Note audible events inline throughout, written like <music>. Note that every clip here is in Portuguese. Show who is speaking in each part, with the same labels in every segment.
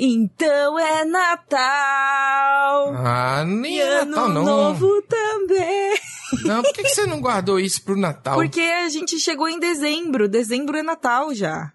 Speaker 1: Então é Natal.
Speaker 2: Ah, nem
Speaker 1: e
Speaker 2: é
Speaker 1: ano
Speaker 2: Natal, não.
Speaker 1: novo também.
Speaker 2: Não, por que, que você não guardou isso pro Natal?
Speaker 1: Porque a gente chegou em dezembro. Dezembro é Natal já.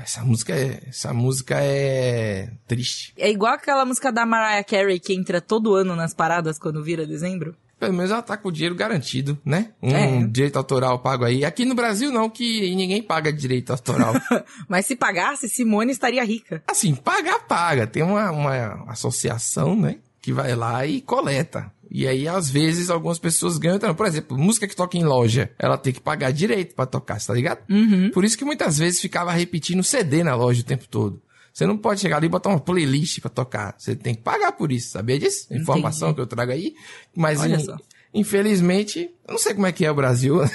Speaker 2: Essa música é. Essa música é. triste.
Speaker 1: É igual aquela música da Mariah Carey que entra todo ano nas paradas quando vira dezembro.
Speaker 2: Pelo menos ela tá com o dinheiro garantido, né? Um
Speaker 1: É.
Speaker 2: direito autoral pago aí. Aqui no Brasil não, que ninguém paga direito autoral. <laughs>
Speaker 1: Mas se pagasse, Simone estaria rica.
Speaker 2: assim, pagar, paga. Tem uma, uma associação, né? Que vai lá e coleta. E aí, às vezes, algumas pessoas ganham. Então, por exemplo, música que toca em loja, ela tem que pagar direito pra tocar, tá ligado?
Speaker 1: Uhum.
Speaker 2: Por isso que muitas vezes ficava repetindo CD na loja o tempo todo. Você não pode chegar ali e botar uma playlist pra tocar. Você tem que pagar por isso, sabia disso? Informação
Speaker 1: Entendi.
Speaker 2: que eu trago aí. Mas, in- infelizmente, eu não sei como é que é o Brasil. <laughs>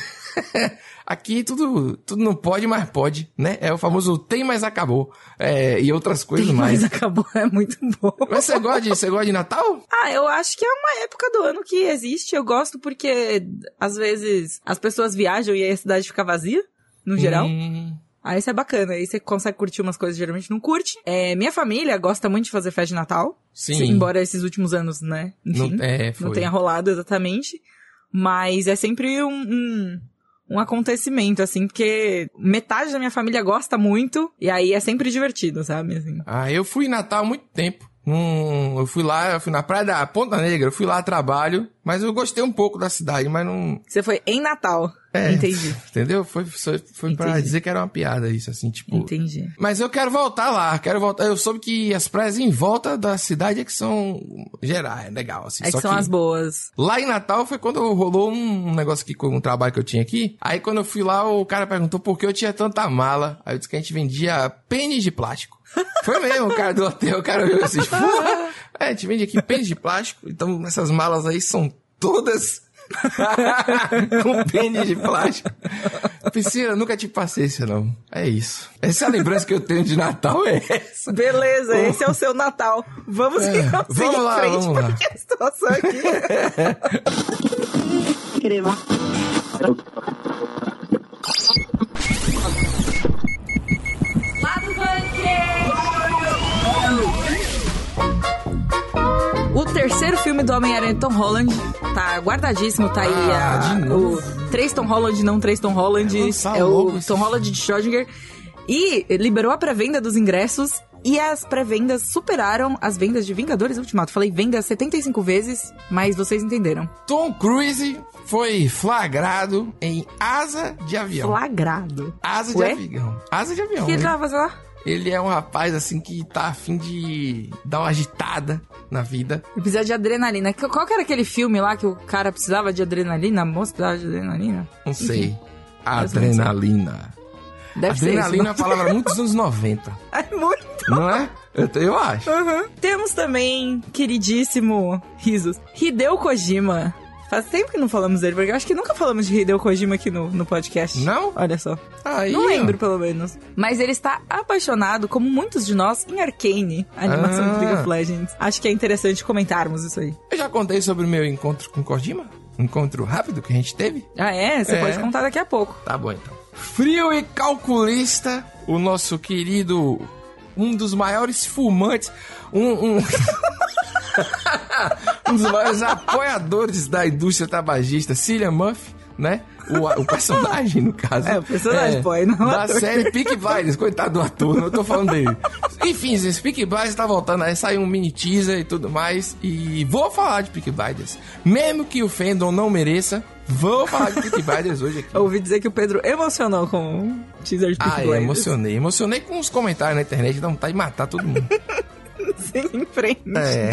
Speaker 2: Aqui tudo, tudo não pode, mas pode, né? É o famoso tem, mas acabou. É, e outras coisas mais.
Speaker 1: Mas acabou, é muito bom.
Speaker 2: Mas você gosta, de, você gosta de Natal?
Speaker 1: Ah, eu acho que é uma época do ano que existe. Eu gosto porque, às vezes, as pessoas viajam e aí a cidade fica vazia, no geral.
Speaker 2: Hum,
Speaker 1: Aí isso é bacana. Aí você consegue curtir umas coisas que geralmente não curte. É, minha família gosta muito de fazer festa de Natal.
Speaker 2: Sim.
Speaker 1: Embora esses últimos anos, né? Enfim,
Speaker 2: não, é,
Speaker 1: não tenha rolado exatamente. Mas é sempre um, um, um acontecimento, assim, porque metade da minha família gosta muito. E aí é sempre divertido, sabe? Assim.
Speaker 2: Ah, eu fui em Natal há muito tempo. Hum, eu fui lá, eu fui na praia da Ponta Negra, eu fui lá a trabalho, mas eu gostei um pouco da cidade, mas não.
Speaker 1: Você foi em Natal.
Speaker 2: É,
Speaker 1: Entendi.
Speaker 2: Entendeu? Foi, foi, foi pra dizer que era uma piada isso, assim, tipo.
Speaker 1: Entendi.
Speaker 2: Mas eu quero voltar lá, quero voltar. Eu soube que as praias em volta da cidade é que são geral, é legal, assim.
Speaker 1: É que são as boas.
Speaker 2: Lá em Natal foi quando rolou um negócio aqui com um trabalho que eu tinha aqui. Aí quando eu fui lá, o cara perguntou por que eu tinha tanta mala. Aí eu disse que a gente vendia pênis de plástico. <laughs> Foi mesmo, o cara do hotel, o cara veio assim! <laughs> É, a gente vende aqui pênis de plástico, então essas malas aí são todas <laughs> com pênis de plástico. Piscina, nunca te passei isso não. É isso. Essa é a lembrança que eu tenho de Natal, é essa.
Speaker 1: Beleza, esse é o seu Natal. Vamos,
Speaker 2: É,
Speaker 1: vamos
Speaker 2: vamos
Speaker 1: seguir
Speaker 2: lá,
Speaker 1: em frente,
Speaker 2: vamos lá.
Speaker 1: porque a situação aqui... <laughs> terceiro filme do Homem-Aranha Tom Holland tá guardadíssimo, tá aí
Speaker 2: Ah,
Speaker 1: a-
Speaker 2: de
Speaker 1: o três Tom Holland, não três Tom Holland, é
Speaker 2: logo
Speaker 1: o Tom Holland de Schrödinger. E liberou a pré-venda dos ingressos e as pré-vendas superaram as vendas de Vingadores Ultimato. Falei vendas 75 vezes, mas vocês entenderam.
Speaker 2: Tom Cruise foi flagrado em asa de avião.
Speaker 1: Flagrado.
Speaker 2: Asa de
Speaker 1: Ué?
Speaker 2: avião. Asa de
Speaker 1: O
Speaker 2: avião.
Speaker 1: que ele
Speaker 2: Ele,
Speaker 1: tava fazendo lá?
Speaker 2: Ele é um rapaz, assim, que tá afim de dar uma agitada na vida.
Speaker 1: Ele precisa de adrenalina. Qu- Qual que era aquele filme lá que o cara precisava de adrenalina? A moça precisava de adrenalina?
Speaker 2: Não sei.
Speaker 1: menos.
Speaker 2: Adrenalina.
Speaker 1: Deve
Speaker 2: Adrenalina é
Speaker 1: ser
Speaker 2: uma palavra muito dos anos 90.
Speaker 1: isso. <laughs> É muito.
Speaker 2: Não é? Eu, eu acho.
Speaker 1: Uhum. Temos também, queridíssimo, risos, Hideo Kojima. Faz tempo que não falamos dele, porque eu acho que nunca falamos de Hideo Kojima aqui no, no podcast.
Speaker 2: Não?
Speaker 1: Olha só.
Speaker 2: Aí,
Speaker 1: não
Speaker 2: ó.
Speaker 1: lembro, pelo menos. Mas ele está apaixonado, como muitos de nós, em Arcane, a animação
Speaker 2: Ah.
Speaker 1: de League of Legends. Acho que é interessante comentarmos isso aí.
Speaker 2: Eu já contei sobre o meu encontro com Kojima? Encontro rápido que a gente teve?
Speaker 1: Ah, é? Você
Speaker 2: É.
Speaker 1: pode contar daqui a pouco.
Speaker 2: Tá bom, então. Frio e calculista, o nosso querido, um dos maiores fumantes, um, um, <laughs> <laughs> um dos maiores apoiadores da indústria tabagista, Cillian Murphy, né? O, o personagem, no caso.
Speaker 1: É, o personagem, pô, aí não é
Speaker 2: Da
Speaker 1: ator.
Speaker 2: série Peak Blinders, coitado do ator, não tô falando dele. Enfim, esse Peak Blinders tá voltando aí, saiu um mini teaser e tudo mais, e vou falar de Peak Blinders. Mesmo que o fandom não mereça, vou falar de Peak Blinders hoje aqui.
Speaker 1: Eu ouvi dizer que o Pedro emocionou com o teaser de Peaky
Speaker 2: Ah, é,
Speaker 1: Blinders.
Speaker 2: emocionei. Emocionei com os comentários na internet, dá vontade de matar todo mundo. <laughs>
Speaker 1: Sim, em frente.
Speaker 2: é.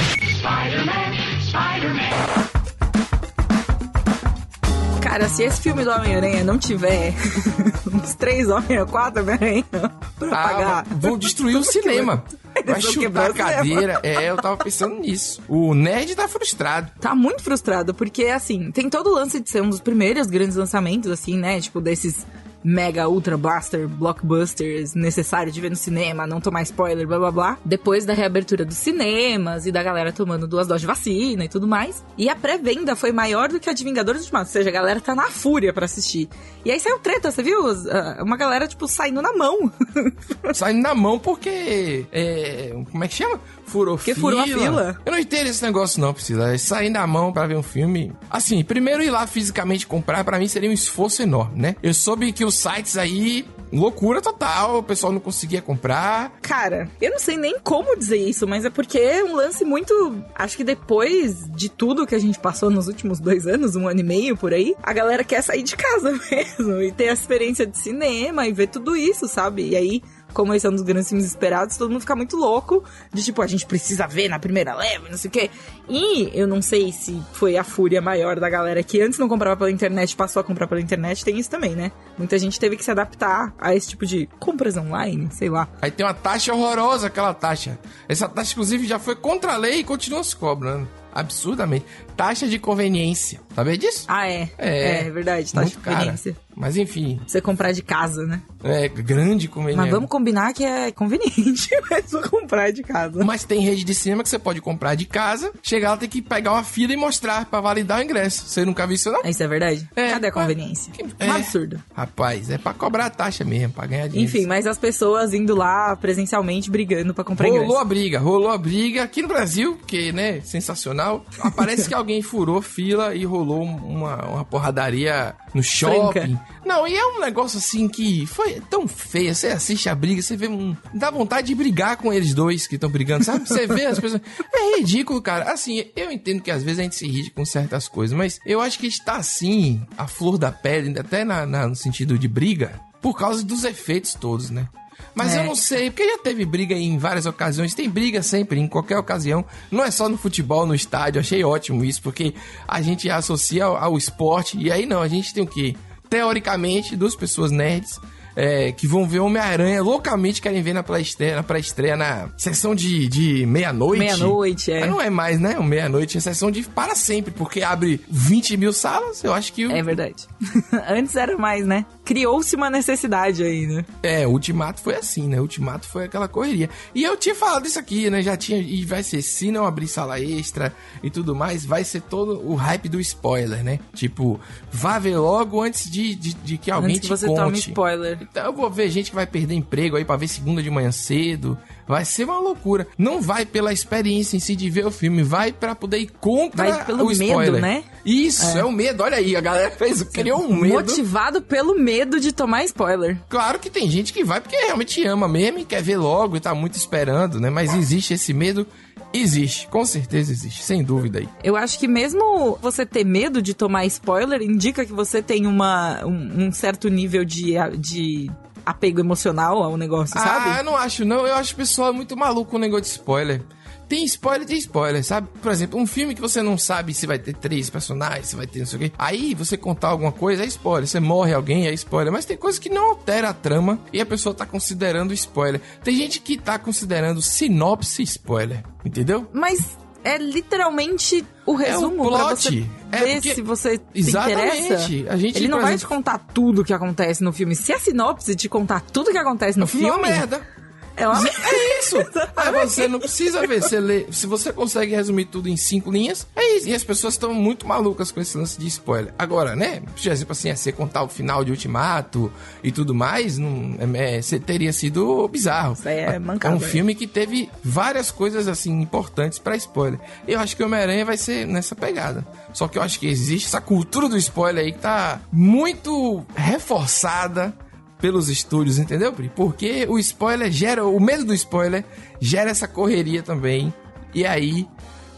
Speaker 1: Cara, se esse filme do Homem-Aranha não tiver <laughs> uns três Homem-Aranha, quatro Homem-Aranha pra
Speaker 2: Ah,
Speaker 1: pagar...
Speaker 2: vão destruir <laughs> o cinema. Vai chutar a cadeira. É, eu tava pensando nisso. O nerd tá frustrado.
Speaker 1: Tá muito frustrado, porque, assim, tem todo o lance de ser um dos primeiros grandes lançamentos, assim, né? Tipo, desses mega ultra blaster, blockbusters necessário de ver no cinema, não tomar spoiler, blá blá blá. Depois da reabertura dos cinemas e da galera tomando duas doses de vacina e tudo mais. E a pré-venda foi maior do que a de Vingadores Ultimato, ou seja, a galera tá na fúria para assistir. E aí saiu treta, você viu? Ah, uma galera, tipo, saindo na mão. <laughs>
Speaker 2: saindo na mão porque. É, como é que chama? Furou
Speaker 1: Porque fila. furou a fila.
Speaker 2: Eu não entendo esse negócio, não, precisa. É sair na mão para ver um filme. Assim, primeiro ir lá fisicamente comprar, para mim seria um esforço enorme, né? Eu soube que os sites aí loucura total, o pessoal não conseguia comprar.
Speaker 1: Cara, eu não sei nem como dizer isso, mas é porque é um lance muito. Acho que depois de tudo que a gente passou nos últimos dois anos, um ano e meio por aí, a galera quer sair de casa <laughs> mesmo e ter a experiência de cinema e ver tudo isso, sabe? E aí como esse é um dos grandes filmes esperados, todo mundo fica muito louco de tipo, a gente precisa ver na primeira leva, não sei o quê. E eu não sei se foi a fúria maior da galera que antes não comprava pela internet, passou a comprar pela internet, tem isso também, né? Muita gente teve que se adaptar a esse tipo de compras online, sei lá.
Speaker 2: Aí tem uma taxa horrorosa, aquela taxa. Essa taxa, inclusive, já foi contra a lei e continua se cobrando absurdamente. Taxa de conveniência. Sabia disso?
Speaker 1: Ah, é. É, é verdade. Taxa de conveniência.
Speaker 2: Cara. Mas enfim.
Speaker 1: Você comprar de casa, né?
Speaker 2: É, grande conveniência.
Speaker 1: Mas vamos combinar que é conveniente <laughs> mesmo comprar de casa.
Speaker 2: Mas tem rede de cinema que você pode comprar de casa, chegar lá, tem que pegar uma fila e mostrar pra validar o ingresso. Você nunca viu isso, não?
Speaker 1: Isso é verdade? É, Cadê a conveniência? É, um absurdo.
Speaker 2: Rapaz, é pra cobrar a taxa mesmo, pra ganhar dinheiro.
Speaker 1: Enfim, mas as pessoas indo lá presencialmente brigando pra comprar
Speaker 2: rolou
Speaker 1: ingresso.
Speaker 2: Rolou a briga, rolou a briga aqui no Brasil, que, né, sensacional. Parece que <laughs> alguém furou fila e rolou uma, uma porradaria no shopping. Franca. Não, e é um negócio assim que foi tão feio. Você assiste a briga, você vê um. dá vontade de brigar com eles dois que estão brigando, sabe? Você vê as pessoas. É ridículo, cara. Assim, eu entendo que às vezes a gente se irrita com certas coisas, mas eu acho que está assim, a flor da pele, até na, na, no sentido de briga, por causa dos efeitos todos, né? Mas é. eu não sei, porque já teve briga em várias ocasiões, tem briga sempre, em qualquer ocasião. Não é só no futebol, no estádio. Achei ótimo isso, porque a gente associa ao, ao esporte, e aí não, a gente tem o quê? Teoricamente, duas pessoas nerds é, que vão ver Homem-Aranha loucamente querem ver na pré-estreia, na, pré na sessão de, de meia-noite.
Speaker 1: Meia-noite, é.
Speaker 2: Mas não é mais, né? Meia-noite, é sessão de para sempre, porque abre 20 mil salas, eu acho que...
Speaker 1: É verdade. <laughs> Antes era mais, né? Criou-se uma necessidade aí, né?
Speaker 2: É, o Ultimato foi assim, né? O Ultimato foi aquela correria. E eu tinha falado isso aqui, né? Já tinha... E vai ser, se não abrir sala extra e tudo mais, vai ser todo o hype do spoiler, né? Tipo, vá ver logo antes de, de, de que alguém antes te que você conte. Tome
Speaker 1: spoiler.
Speaker 2: Então eu vou ver gente que vai perder emprego aí pra ver segunda de manhã cedo. Vai ser uma loucura. Não vai pela experiência em si de ver o filme, vai para poder ir contra vai pelo o spoiler. medo, né? Isso, é. é. o medo. Olha aí, a galera fez, criou um medo.
Speaker 1: Motivado pelo medo de tomar spoiler.
Speaker 2: Claro que tem gente que vai porque realmente ama mesmo e quer ver logo e tá muito esperando, né? Mas existe esse medo Existe, com certeza existe, sem dúvida aí.
Speaker 1: Eu acho que mesmo você ter medo de tomar spoiler, indica que você tem uma, um, um certo nível de, de apego emocional ao negócio,
Speaker 2: ah,
Speaker 1: sabe?
Speaker 2: Ah, eu não acho não. Eu acho o pessoal muito maluco com o negócio de spoiler. Tem spoiler, tem spoiler, sabe? Por exemplo, um filme que você não sabe se vai ter três personagens, se vai ter não sei o quê. Aí você contar alguma coisa, é spoiler. Você morre alguém, é spoiler. Mas tem coisa que não altera a trama e a pessoa tá considerando spoiler. Tem gente que tá considerando sinopse spoiler, entendeu?
Speaker 1: Mas é literalmente o resumo é
Speaker 2: plot.
Speaker 1: pra você é ver porque... se você Exatamente. se interessa. A gente, Ele não vai exemplo... te contar tudo que acontece no filme. Se a sinopse te contar tudo que acontece no filme... É uma
Speaker 2: merda. É, uma... é isso. <laughs> Aí você não precisa ver. Você lê, se você consegue resumir tudo em cinco linhas, é isso. E as pessoas estão muito malucas com esse lance de spoiler. Agora, né? Por exemplo, assim, é, você contar o final de Ultimato e tudo mais, não, é, é, teria sido bizarro.
Speaker 1: Isso aí é mancado.
Speaker 2: É um filme que teve várias coisas, assim, importantes para spoiler. Eu acho que Homem-Aranha vai ser nessa pegada. Só que eu acho que existe essa cultura do spoiler aí que tá muito reforçada pelos estúdios, entendeu, Pri? Porque o spoiler gera, o medo do spoiler gera essa correria também. E aí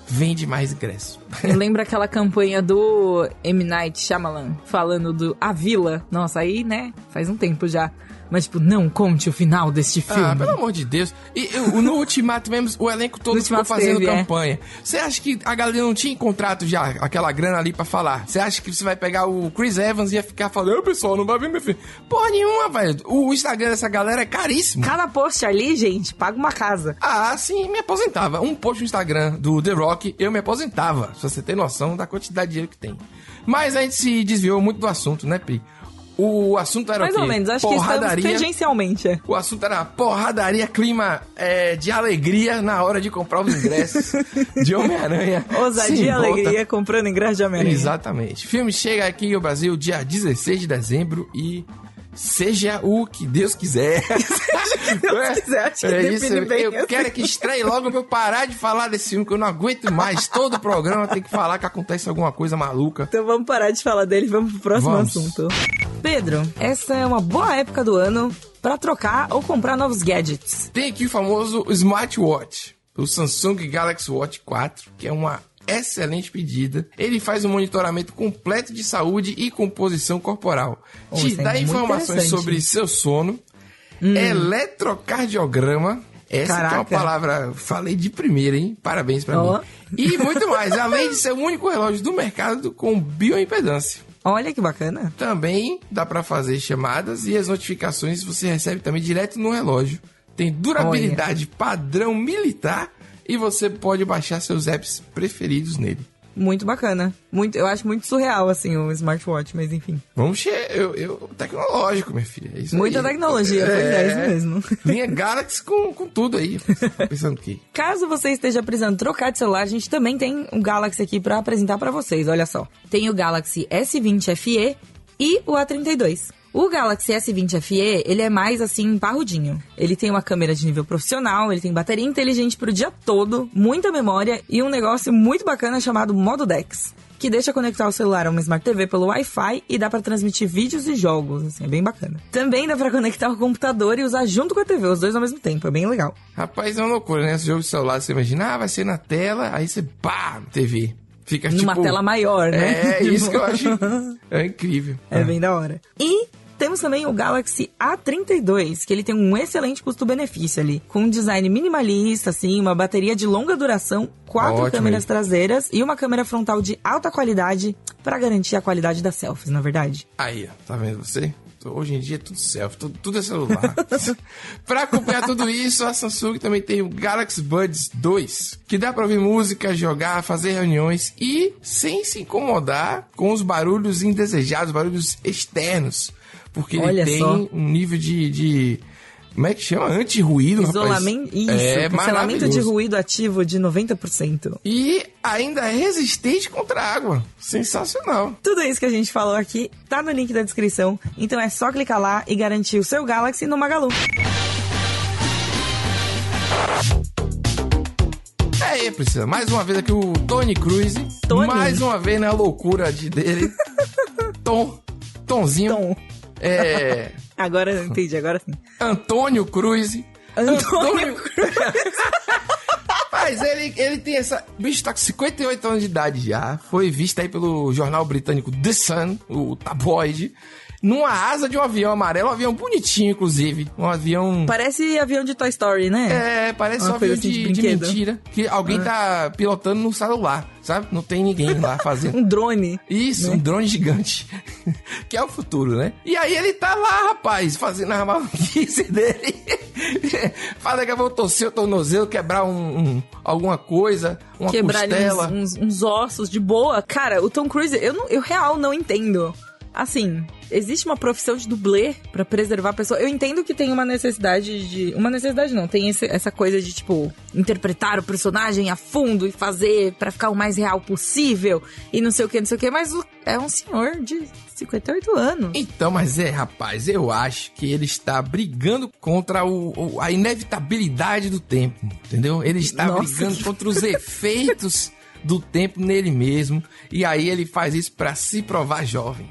Speaker 2: vende mais ingresso.
Speaker 1: Lembra aquela campanha do M. Night Shyamalan falando do A Vila? Nossa, aí, né, faz um tempo já. Mas, tipo, não conte o final deste ah, filme. Ah,
Speaker 2: pelo amor de Deus. E eu, no Ultimato mesmo, o elenco todo ficou fazendo teve, é. campanha. Você é. acha que a galera não tinha contrato já, aquela grana ali para falar? Você acha que você vai pegar o Chris Evans e ia ficar falando, pessoal, não vai ver meu filme? Porra nenhuma, velho. O Instagram dessa galera é caríssimo.
Speaker 1: Cada post ali, gente, paga uma casa.
Speaker 2: Ah, sim, me aposentava. Um post no Instagram do The Rock, eu me aposentava. Se você tem noção da quantidade de dinheiro que tem. Mas a gente se desviou muito do assunto, né, Pri? O assunto era
Speaker 1: Mais
Speaker 2: o quê?
Speaker 1: ou menos, acho que
Speaker 2: porradaria.
Speaker 1: tangencialmente. é.
Speaker 2: O assunto era porradaria, clima é, de alegria na hora de comprar os ingressos de Homem-Aranha. <laughs>
Speaker 1: Ousadia e alegria comprando ingresso de Homem-Aranha.
Speaker 2: Exatamente. O filme chega aqui ao Brasil dia 16 de dezembro e seja o que Deus quiser. <laughs>
Speaker 1: Deus <laughs> quiser, acho que
Speaker 2: é isso.
Speaker 1: bem
Speaker 2: Eu
Speaker 1: assim.
Speaker 2: quero que estreie logo pra eu parar de falar desse filme, que eu não aguento mais. Todo programa tem que falar que acontece alguma coisa maluca.
Speaker 1: Então vamos parar de falar dele e vamos pro próximo
Speaker 2: Vamos.
Speaker 1: assunto. Pedro, essa é uma boa época do ano pra trocar ou comprar novos gadgets.
Speaker 2: Tem aqui o famoso smartwatch, o Samsung Galaxy Watch 4, que é uma excelente pedida. Ele faz um monitoramento completo de saúde e composição corporal.
Speaker 1: Oh,
Speaker 2: Te
Speaker 1: é
Speaker 2: dá
Speaker 1: muito
Speaker 2: informações sobre seu sono, eletrocardiograma. Essa é uma palavra, falei de primeira, hein? Parabéns pra
Speaker 1: Ó.
Speaker 2: mim. E muito mais, <laughs> além de ser o único relógio do mercado com bioimpedância.
Speaker 1: Olha que bacana.
Speaker 2: Também dá pra fazer chamadas e as notificações você recebe também direto no relógio. Tem durabilidade padrão militar e você pode baixar seus apps preferidos nele.
Speaker 1: Muito bacana. Muito, eu acho muito surreal, assim, o smartwatch, mas enfim.
Speaker 2: Vamos che eu, eu tecnológico, minha filha. É
Speaker 1: Muita
Speaker 2: aí.
Speaker 1: tecnologia, pois é, isso mesmo. <laughs>
Speaker 2: Linha Galaxy com, com tudo aí. Pensando que
Speaker 1: Caso você esteja precisando trocar de celular, a gente também tem um Galaxy aqui pra apresentar pra vocês, olha só. Tem o Galaxy S20 FE e o A32. O Galaxy S20 FE, ele é mais assim, parrudinho. Ele tem uma câmera de nível profissional, ele tem bateria inteligente pro dia todo, muita memória e um negócio muito bacana chamado Modo Dex. Que deixa conectar o celular a uma Smart TV pelo Wi-Fi e dá pra transmitir vídeos e jogos, assim, é bem bacana. Também dá pra conectar o computador e usar junto com a TV, os dois ao mesmo tempo, é bem legal.
Speaker 2: Rapaz, é uma loucura, né? Esse jogo de celular, você imagina, ah, vai ser na tela, aí você pá, TV. Fica
Speaker 1: Numa
Speaker 2: tipo...
Speaker 1: tela maior, né?
Speaker 2: É, isso que eu <laughs> acho. É incrível.
Speaker 1: É bem da hora. E temos também o Galaxy A32, que ele tem um excelente custo-benefício ali, com um design minimalista, assim, uma bateria de longa duração, quatro
Speaker 2: Ótimo
Speaker 1: câmeras traseiras e uma câmera frontal de alta qualidade para garantir a qualidade das selfies, na verdade.
Speaker 2: Aí, ó, tá vendo você? Hoje em dia é tudo selfie, tudo, tudo é celular. <laughs> pra acompanhar tudo isso, a Samsung também tem o Galaxy Buds 2, que dá pra ouvir música, jogar, fazer reuniões e sem se incomodar com os barulhos indesejados, barulhos externos. Porque
Speaker 1: Olha
Speaker 2: ele tem
Speaker 1: só.
Speaker 2: um nível de. de como é que chama? Anti-ruído, rapaz.
Speaker 1: Isolamento, isso,
Speaker 2: é
Speaker 1: cancelamento de ruído ativo de 90%.
Speaker 2: E ainda é resistente contra a água. Sensacional.
Speaker 1: Tudo isso que a gente falou aqui tá no link da descrição, então é só clicar lá e garantir o seu Galaxy no Magalu.
Speaker 2: É aí, Priscila. Mais uma vez aqui o Tony Cruz.
Speaker 1: Tony?
Speaker 2: Mais uma vez na loucura de dele. <laughs> Tom. Tomzinho.
Speaker 1: Tom.
Speaker 2: É. <laughs>
Speaker 1: Agora eu entendi, agora sim.
Speaker 2: Antônio Cruz.
Speaker 1: Antônio <laughs>
Speaker 2: Mas ele, ele tem essa. O bicho tá com 58 anos de idade já. Foi visto aí pelo jornal britânico The Sun, o tabloide, numa asa de um avião amarelo. Um avião bonitinho, inclusive. Um avião.
Speaker 1: Parece avião de Toy Story, né?
Speaker 2: É, parece
Speaker 1: Uma
Speaker 2: um avião
Speaker 1: assim
Speaker 2: de,
Speaker 1: de
Speaker 2: de mentira. Que alguém tá pilotando no celular, sabe? Não tem ninguém lá <laughs> fazendo.
Speaker 1: Um drone.
Speaker 2: Isso, um drone gigante. <laughs> que é o futuro, né? E aí ele tá lá, rapaz, fazendo a maluquice <laughs> dele. Fala que eu vou torcer o tornozelo, quebrar um, um- alguma coisa, uma
Speaker 1: Quebrar
Speaker 2: costela.
Speaker 1: uns, uns- uns ossos de boa. Cara, o Tom Cruise, eu, não, eu real não entendo. Assim, existe uma profissão de dublê pra preservar a pessoa. Eu entendo que tem uma necessidade de. Uma necessidade não, tem esse- essa coisa de, tipo, interpretar o personagem a fundo e fazer pra ficar o mais real possível e não sei o que, não sei o que, mas é um senhor de 58 anos.
Speaker 2: Então, mas é, rapaz, eu acho que ele está brigando contra o, o- a inevitabilidade do tempo, entendeu? Ele está
Speaker 1: Nossa,
Speaker 2: brigando contra os efeitos do tempo nele mesmo. E aí ele faz isso pra se provar jovem.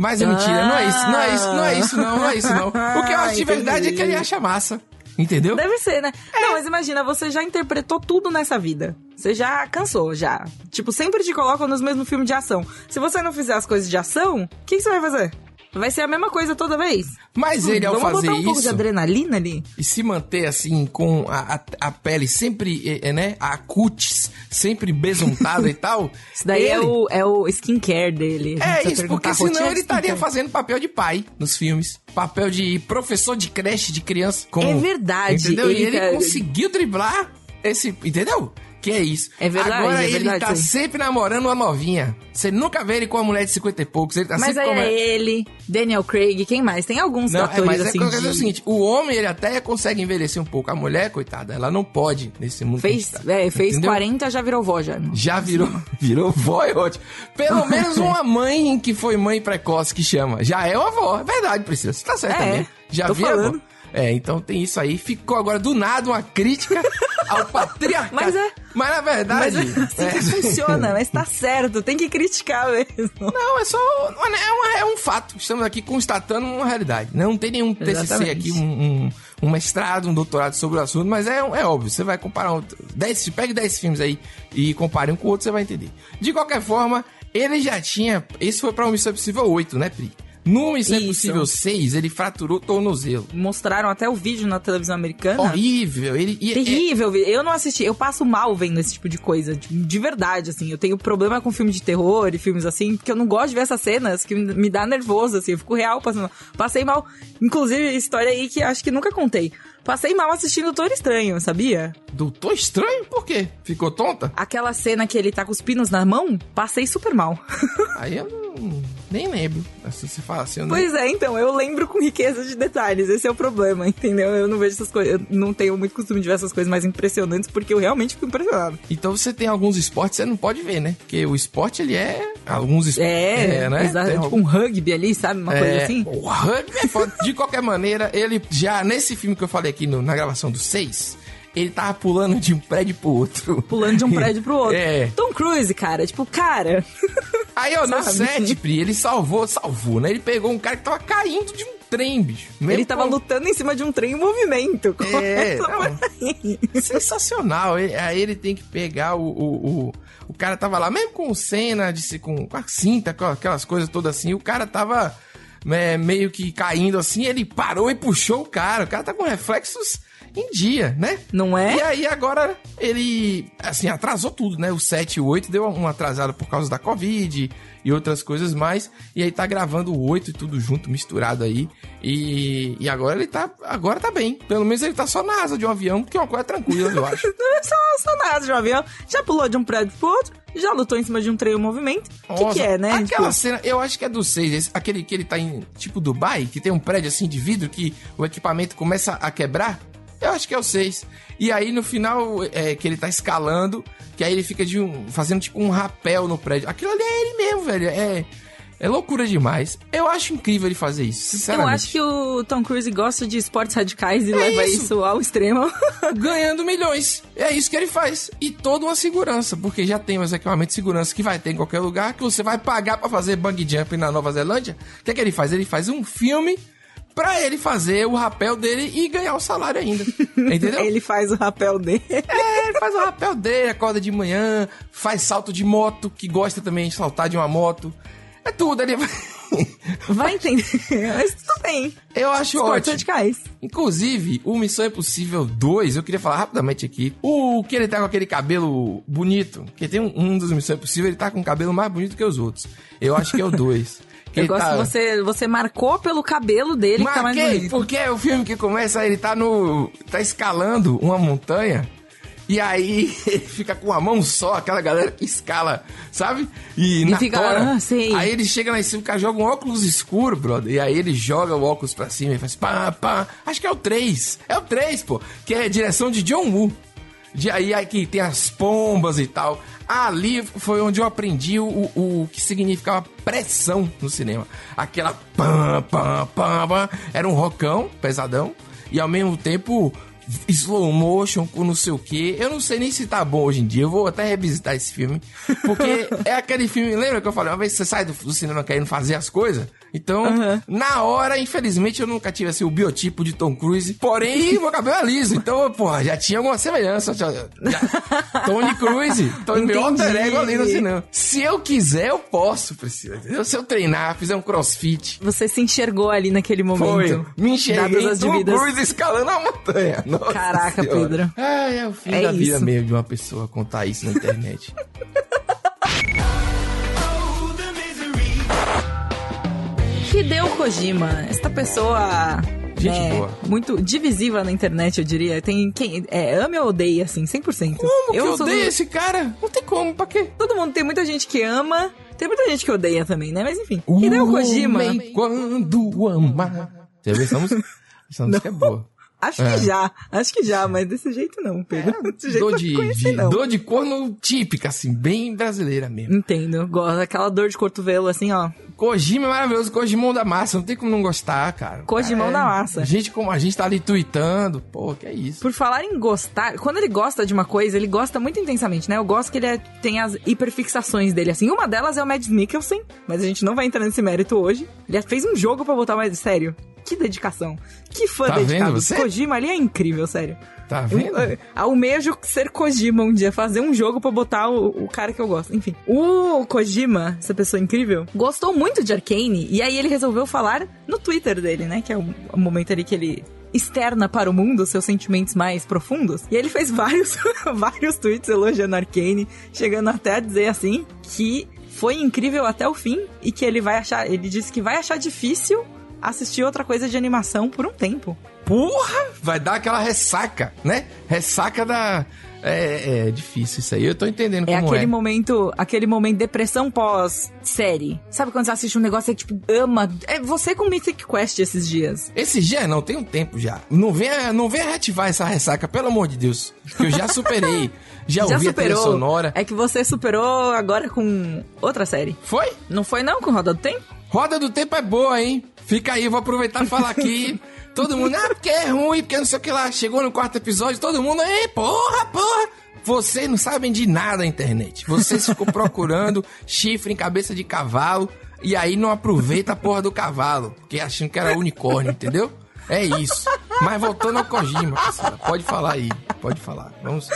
Speaker 2: Mas é mentira, não é isso, não é isso, não é isso, não, não é isso, não. O que eu acho de verdade é que ele acha massa. Entendeu?
Speaker 1: Deve ser, né? Não, mas imagina, você já interpretou tudo nessa vida. Você já cansou, já. Tipo, sempre te colocam nos mesmos filmes de ação. Se você não fizer as coisas de ação, o que, que você vai fazer? Vai ser a mesma coisa toda vez.
Speaker 2: Mas ele, ao
Speaker 1: Vamos
Speaker 2: fazer
Speaker 1: botar um pouco de
Speaker 2: isso,
Speaker 1: adrenalina ali?
Speaker 2: e se manter assim, com a, a, a pele sempre, eh, eh, né, a cutis sempre besuntada e <laughs> tal.
Speaker 1: Isso daí é
Speaker 2: ele-
Speaker 1: o, é o skincare dele.
Speaker 2: É isso, porque senão ele estaria fazendo papel de pai nos filmes. Papel de professor de creche de criança. Como,
Speaker 1: É verdade,
Speaker 2: Entendeu? e
Speaker 1: ele
Speaker 2: ele
Speaker 1: tá-
Speaker 2: conseguiu driblar esse. Entendeu? Que é isso.
Speaker 1: É verdade,
Speaker 2: Agora
Speaker 1: é
Speaker 2: ele
Speaker 1: verdade
Speaker 2: tá
Speaker 1: aí.
Speaker 2: sempre namorando uma novinha. Você nunca vê ele com uma mulher de 50 e poucos. Ele tá
Speaker 1: Mas
Speaker 2: sempre
Speaker 1: aí
Speaker 2: com
Speaker 1: é ele, Daniel Craig, quem mais? Tem alguns
Speaker 2: Não, é,
Speaker 1: atores
Speaker 2: mas é,
Speaker 1: assim.
Speaker 2: eu quero dizer
Speaker 1: de-
Speaker 2: o seguinte: o homem ele até consegue envelhecer um pouco. A mulher, coitada, ela não pode nesse mundo.
Speaker 1: Fez,
Speaker 2: tá.
Speaker 1: é, fez
Speaker 2: Entendeu?
Speaker 1: 40, já virou vó já.
Speaker 2: Já virou, <laughs> virou vó, é ótimo. Pelo <laughs> menos uma mãe que foi mãe precoce que chama. Já é uma avó. É verdade, Priscila. Você tá certo
Speaker 1: É,
Speaker 2: também. Já
Speaker 1: tô
Speaker 2: a avó?
Speaker 1: falando.
Speaker 2: É, então tem isso aí. Ficou agora do nada uma crítica <laughs> ao patriarcado.
Speaker 1: Mas é-
Speaker 2: Mas na
Speaker 1: Mas
Speaker 2: verdade. <laughs>
Speaker 1: é assim
Speaker 2: é-
Speaker 1: que funciona, mas tá certo, tem que criticar mesmo.
Speaker 2: Não, é só. É, uma- é um fato. Estamos aqui constatando uma realidade. Não tem nenhum TCC
Speaker 1: Exatamente.
Speaker 2: aqui, um, um, um mestrado, um doutorado sobre o assunto, mas é, é óbvio. Você vai comparar. Um, 10, pegue 10 filmes aí e compare um com o outro, você vai entender. De qualquer forma, ele já tinha. Esse foi pra um Missão Impossível 8, né, Pri? No Missão
Speaker 1: Isso.
Speaker 2: Impossível 6, ele fraturou o tornozelo.
Speaker 1: Mostraram até o vídeo na televisão americana.
Speaker 2: Horrível. Ele, e- é-
Speaker 1: Terrível, eu não assisti, eu passo mal vendo esse tipo de coisa, de, de verdade, assim, eu tenho problema com filme de terror e filmes assim, porque eu não gosto de ver essas cenas, que me me dá nervoso, assim, eu fico real passando mal. Passei mal, inclusive, história aí que acho que nunca contei. Passei mal assistindo Doutor Estranho, sabia?
Speaker 2: Doutor Estranho? Por quê? Ficou tonta?
Speaker 1: Aquela cena que ele tá com os pinos na mão, passei super mal. <laughs>
Speaker 2: Aí eu não, nem lembro. Se você fala assim,
Speaker 1: Pois é, então, eu lembro com riqueza de detalhes, esse é o problema, entendeu? Eu não vejo essas coisas, eu não tenho muito costume de ver essas coisas mais impressionantes, porque eu realmente fico impressionado.
Speaker 2: Então você tem alguns esportes que você não pode ver, né? Porque o esporte, ele é... Alguns esportes...
Speaker 1: É, exato,
Speaker 2: Tem
Speaker 1: tipo um rugby ali, sabe? Uma coisa
Speaker 2: É,
Speaker 1: assim.
Speaker 2: O rugby é foda. De qualquer maneira, ele já, nesse filme que eu falei aqui no- na gravação do 6, ele tava pulando de um prédio pro outro.
Speaker 1: Pulando de um <laughs> prédio pro outro.
Speaker 2: É.
Speaker 1: Tom Cruise, cara, tipo, cara. <laughs>
Speaker 2: Aí, ó, no? 7, Pri, ele salvou, salvou, né? Ele pegou um cara que tava caindo de um trem, bicho. Mesmo
Speaker 1: ele tava lutando em cima de um trem em movimento.
Speaker 2: É, não.
Speaker 1: aí.
Speaker 2: Sensacional. Ele- Aí ele tem que pegar o. O, o, o cara tava lá, mesmo com cena, de, se- com, com a cinta, com aquelas coisas todas assim. O cara tava é, meio que caindo assim. Ele parou e puxou o cara. O cara tá com reflexos em dia, né?
Speaker 1: Não é?
Speaker 2: E aí agora ele, assim, atrasou tudo, né? O 7 e o 8 deu uma atrasada por causa da Covid e outras coisas mais. E aí tá gravando o 8 e tudo junto, misturado aí. E, e agora ele tá, agora tá bem. Pelo menos ele tá só na asa de um avião, que é uma coisa tranquila, eu acho. <laughs>
Speaker 1: É só, só nada de um avião. Já pulou de um prédio pro outro, já lutou em cima de um trem em movimento. O que, que é, né?
Speaker 2: Aquela
Speaker 1: Tipo,
Speaker 2: cena, eu acho que é do 6, esse- aquele que ele tá em, tipo, Dubai, que tem um prédio assim de vidro que o equipamento começa a quebrar. Eu acho que é o 6. E aí no final, é, que ele tá escalando, que aí ele fica de um, fazendo tipo um rapel no prédio. Aquilo ali é ele mesmo, velho. É, é loucura demais. Eu acho incrível ele fazer isso,
Speaker 1: eu
Speaker 2: sinceramente.
Speaker 1: acho que o Tom Cruise gosta de esportes radicais e
Speaker 2: É
Speaker 1: leva
Speaker 2: isso.
Speaker 1: isso. ao extremo. <laughs>
Speaker 2: ganhando milhões. É isso que ele faz. E toda uma segurança, porque já tem os equipamentos de segurança que vai ter em qualquer lugar, que você vai pagar pra fazer bang jump na Nova Zelândia. O que é que ele faz? Ele faz um filme pra ele fazer o rapel dele e ganhar o salário ainda. <laughs> Entendeu?
Speaker 1: Ele faz o rapel dele.
Speaker 2: É, ele faz o rapel dele, acorda de manhã, faz salto de moto, que gosta também de saltar de uma moto. É tudo, ele vai... <laughs>
Speaker 1: Vai entender. Mas tudo bem.
Speaker 2: Eu acho
Speaker 1: Esportes
Speaker 2: ótimo.
Speaker 1: radicais.
Speaker 2: Inclusive, o Missão Impossível 2, eu queria falar rapidamente aqui. O que ele tá com aquele cabelo bonito, que tem um, um dos Missão Impossível, ele tá com um cabelo mais bonito que os outros. Eu acho que é o 2. <laughs>
Speaker 1: Eu gosto que você, você marcou pelo cabelo dele que tá mais
Speaker 2: Marquei,
Speaker 1: bonito.
Speaker 2: porque é o filme que começa, ele tá no. tá escalando uma montanha. E aí <laughs> ele fica com a mão só, aquela galera que escala, sabe? E, na
Speaker 1: fica,
Speaker 2: tora.
Speaker 1: ah, sei.
Speaker 2: Aí ele chega lá em cima, o cara joga um óculos escuro, brother. E aí ele joga o óculos pra cima e faz pá, pá. Acho que é o 3. É o 3, pô. Que é direção de John Woo. De aí, aí que tem as pombas e tal. Ali foi onde eu aprendi o, o que significava pressão no cinema. Aquela pam, pam, pam, pam. Era um rockão, pesadão. E ao mesmo tempo, slow motion com não sei o que. Eu não sei nem se tá bom hoje em dia. Eu vou até revisitar esse filme. Porque <laughs> é aquele filme. Lembra que eu falei? Uma vez você sai do, do cinema querendo fazer as coisas? Então,
Speaker 1: Aham.
Speaker 2: na hora, infelizmente, eu nunca tive assim, o biotipo de Tom Cruise. Porém, <laughs> meu cabelo é liso. Então, porra, já tinha alguma semelhança. Já, já- <laughs> Tony Cruise. Tony, meu alter ego ali no cinema. Se eu quiser, eu posso, Priscila. entendeu? Se eu treinar, fizer um crossfit.
Speaker 1: Você se enxergou ali naquele momento.
Speaker 2: Foi. Me enxerguei Tom Cruise escalando a montanha. Nossa
Speaker 1: Caraca,
Speaker 2: Senhora.
Speaker 1: Pedro.
Speaker 2: Ah, é o fim
Speaker 1: É
Speaker 2: da vida
Speaker 1: isso.
Speaker 2: mesmo de uma pessoa contar isso na internet. <laughs>
Speaker 1: Hideo Kojima, esta pessoa
Speaker 2: Gente
Speaker 1: É,
Speaker 2: boa.
Speaker 1: Muito divisiva na internet, eu diria. Tem quem é, ama ou odeia, assim, 100%.
Speaker 2: Como que eu
Speaker 1: sou
Speaker 2: odeio
Speaker 1: do-
Speaker 2: esse cara? Não tem como, pra quê?
Speaker 1: Todo mundo tem muita gente que ama, tem muita gente que odeia também, né? Mas enfim. e daí o Kojima.
Speaker 2: Quando ama. Você viu essa música? <laughs> Essa música é boa.
Speaker 1: Acho
Speaker 2: É.
Speaker 1: que já, acho que já, mas desse jeito não, Pedro. <laughs> desse jeito
Speaker 2: Dor de,
Speaker 1: não conheci,
Speaker 2: de-
Speaker 1: não.
Speaker 2: dor de corno típica, assim, bem brasileira mesmo.
Speaker 1: Entendo. Gosto daquela dor de cotovelo, assim, ó.
Speaker 2: Kojima é maravilhoso, Kojimão da massa, não tem como não gostar, cara.
Speaker 1: Kojimão
Speaker 2: É,
Speaker 1: da massa.
Speaker 2: Gente como a gente tá ali tweetando, pô, que é isso.
Speaker 1: Por falar em gostar, quando ele gosta de uma coisa, ele gosta muito intensamente, né? Eu gosto que ele é- tem as hiperfixações dele, assim. Uma delas é o Mads Mikkelsen, mas a gente não vai entrar nesse mérito hoje. Ele fez um jogo pra botar mais sério. Que dedicação. Que fã
Speaker 2: Tá
Speaker 1: dedicado.
Speaker 2: vendo você?
Speaker 1: Kojima ali é incrível, sério.
Speaker 2: Tá
Speaker 1: Eu,
Speaker 2: vendo?
Speaker 1: eu almejo ser Kojima um dia, fazer um jogo pra botar o, o cara que eu gosto. Enfim, o Kojima, essa pessoa incrível, gostou muito de Arcane e aí ele resolveu falar no Twitter dele, né? Que é o, o momento ali que ele externa para o mundo seus sentimentos mais profundos. E ele fez <laughs> vários, vários tweets elogiando Arcane, chegando até a dizer assim que foi incrível até o fim e que ele vai achar, ele disse que vai achar difícil assistir outra coisa de animação por um tempo.
Speaker 2: Porra! Vai dar aquela ressaca, né? Ressaca da. É, é difícil isso aí, eu tô entendendo
Speaker 1: É
Speaker 2: como
Speaker 1: aquele
Speaker 2: é.
Speaker 1: momento, aquele momento depressão pós-série. Sabe quando você assiste um negócio e tipo, ama? É você com Mythic Quest esses dias.
Speaker 2: Esse dia não, tem um tempo já. Não venha, não venha reativar essa ressaca, pelo amor de Deus. Que eu já superei. <laughs> já, ouvi a trilha sonora.
Speaker 1: É que você superou agora com outra série.
Speaker 2: Foi?
Speaker 1: Não foi não com Roda do Tempo?
Speaker 2: Roda do Tempo é boa, hein? Fica aí, vou aproveitar e falar aqui. <laughs> Todo mundo, ah, porque é ruim, porque não sei o que lá. Chegou no quarto episódio, todo mundo, ei, porra, porra. Vocês não sabem de nada na internet. Vocês ficam <laughs> procurando chifre em cabeça de cavalo e aí não aproveita a porra do cavalo, porque achando que era unicórnio, entendeu? É isso. Mas voltando ao Kojima, pode falar aí, pode falar. Vamos.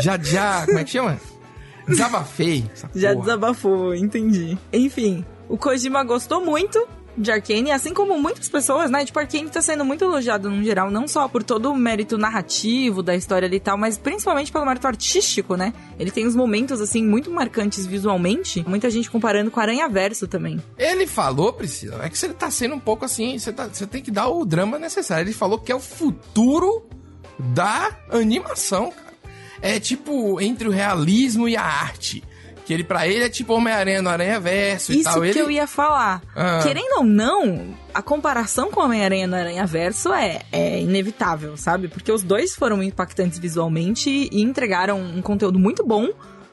Speaker 2: Já, já, como é que chama? Desabafei.
Speaker 1: Já desabafou, entendi. Enfim, o Kojima gostou muito de Arcane, assim como muitas pessoas, né? Tipo, Arcane tá sendo muito elogiado no geral, não só por todo o mérito narrativo da história ali e tal, mas principalmente pelo mérito artístico, né? Ele tem uns momentos, assim, muito marcantes visualmente. Muita gente comparando com Aranha Verso também.
Speaker 2: Ele falou, Priscila, é que você tá sendo um pouco assim, você, tá, você tem que dar o drama necessário. Ele falou que é o futuro da animação, cara. É tipo entre o realismo e a arte. Que ele, pra ele, é tipo Homem-Aranha no Aranha Verso e
Speaker 1: Isso
Speaker 2: tal.
Speaker 1: que
Speaker 2: Ele,
Speaker 1: eu ia falar.
Speaker 2: Ah.
Speaker 1: Querendo ou não, a comparação com Homem-Aranha no Aranha Verso é, é inevitável, sabe? Porque os dois foram impactantes visualmente e entregaram um conteúdo muito bom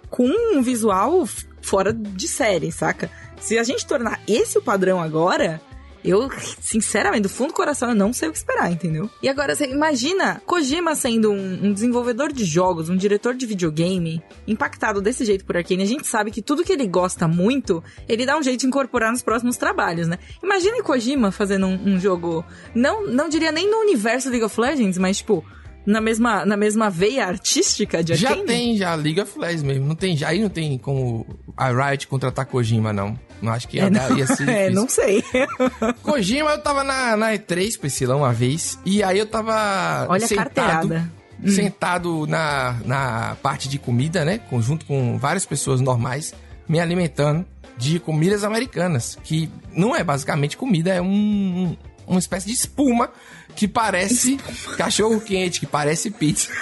Speaker 1: com um visual fora de série, saca? Se a gente tornar esse o padrão agora. Eu, sinceramente, do fundo do coração, eu não sei o que esperar, entendeu? E agora, você imagina Kojima sendo um, um desenvolvedor de jogos, um diretor de videogame, impactado desse jeito por Arkane. A gente sabe que tudo que ele gosta muito, ele dá um jeito de incorporar nos próximos trabalhos, né? Imagine Kojima fazendo um, um jogo, não, não diria nem no universo League of Legends, mas, tipo, na mesma, na mesma veia artística de
Speaker 2: já
Speaker 1: Arkane.
Speaker 2: tem, já, of Legends mesmo. Não tem, já, aí não tem como a Riot contratar Kojima, não. Não acho que ia,
Speaker 1: É,
Speaker 2: dar-
Speaker 1: não,
Speaker 2: ia ser <laughs>
Speaker 1: é, não sei. <laughs>
Speaker 2: Kojima, eu tava na, na E3, Priscila, uma vez, e aí eu tava
Speaker 1: Olha a
Speaker 2: sentado,
Speaker 1: carteirada. Hum.
Speaker 2: sentado na, na parte de comida, né, junto com várias pessoas normais, me alimentando de comidas americanas, que não é basicamente comida, é um, uma espécie de espuma que parece cachorro quente, que parece pizza. <laughs>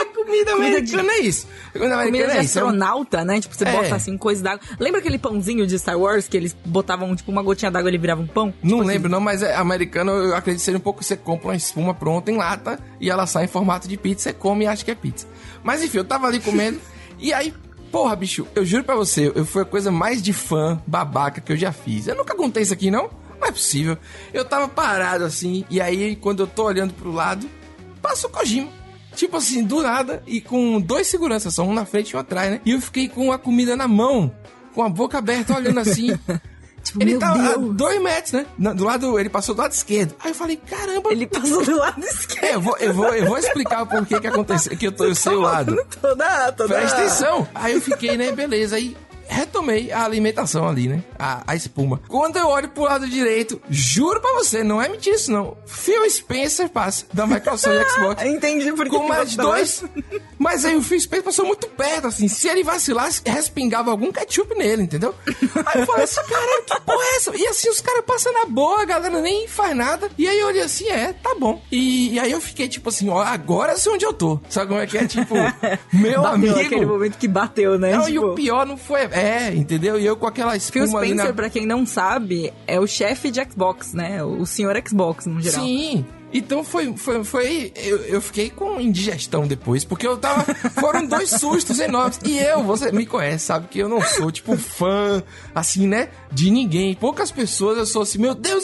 Speaker 2: a comida americana é isso. A comida
Speaker 1: Comida
Speaker 2: americana
Speaker 1: de
Speaker 2: é isso. é
Speaker 1: astronauta, né? Tipo, você
Speaker 2: É.
Speaker 1: bota assim coisa d'água. Lembra aquele pãozinho de Star Wars que eles botavam, tipo, uma gotinha d'água e ele virava um pão?
Speaker 2: Não
Speaker 1: Tipo
Speaker 2: lembro, não, mas é americano, eu acredito ser um pouco que você compra uma espuma pronta em lata e ela sai em formato de pizza, você come e acha que é pizza. Mas enfim, eu tava ali comendo <laughs> e aí, porra, bicho, eu juro pra você, eu foi a coisa mais de fã babaca que eu já fiz. Eu nunca contei isso aqui, não? É possível. Eu tava parado assim, e aí quando eu tô olhando pro lado, passa o Kojima. Tipo assim, do nada, e com dois seguranças, só um na frente e um atrás, né? E eu fiquei com a comida na mão, com a boca aberta, olhando assim. <laughs>
Speaker 1: Tipo,
Speaker 2: Ele tava a dois metros, né? Do lado, ele passou do lado esquerdo. Aí eu falei, caramba.
Speaker 1: Ele passou do lado esquerdo.
Speaker 2: É, eu vou, eu vou, eu vou explicar o porquê que aconteceu, que eu, tô, eu sei o lado.
Speaker 1: Toda, toda...
Speaker 2: Presta atenção. Aí eu fiquei, né, beleza. Aí retomei a alimentação ali, né? A, a espuma. Quando eu olho pro lado direito, juro pra você, não é mentira isso não. Phil Spencer passa da Microsoft Xbox. <laughs>
Speaker 1: Entendi por que
Speaker 2: Com mais
Speaker 1: tá
Speaker 2: dois. <laughs> Mas aí o Phil Spencer passou muito perto, assim. Se ele vacilasse, respingava algum ketchup nele, entendeu? Aí eu falei assim, caralho, que porra é essa? E assim, os caras passam na boa, a galera nem faz nada. E aí eu olhei assim, é, tá bom. E, e aí eu fiquei tipo assim, ó, agora sei onde eu tô. Sabe como é que é? Tipo, <laughs> meu
Speaker 1: Bateu
Speaker 2: amigo.
Speaker 1: aquele momento que bateu, né?
Speaker 2: Não, e
Speaker 1: Tipo,
Speaker 2: o pior não foi. É, entendeu? E eu com aquela
Speaker 1: Phil
Speaker 2: espuma ali
Speaker 1: Spencer,
Speaker 2: na...
Speaker 1: pra quem não sabe, é o chefe de Xbox, né? O senhor Xbox, no geral.
Speaker 2: Sim. Então foi, foi, foi eu, eu fiquei com indigestão depois, porque eu tava, foram dois <laughs> sustos enormes. E eu, você me conhece, sabe que eu não sou, tipo, fã, assim, né, de ninguém. Poucas pessoas eu sou assim, meu Deus,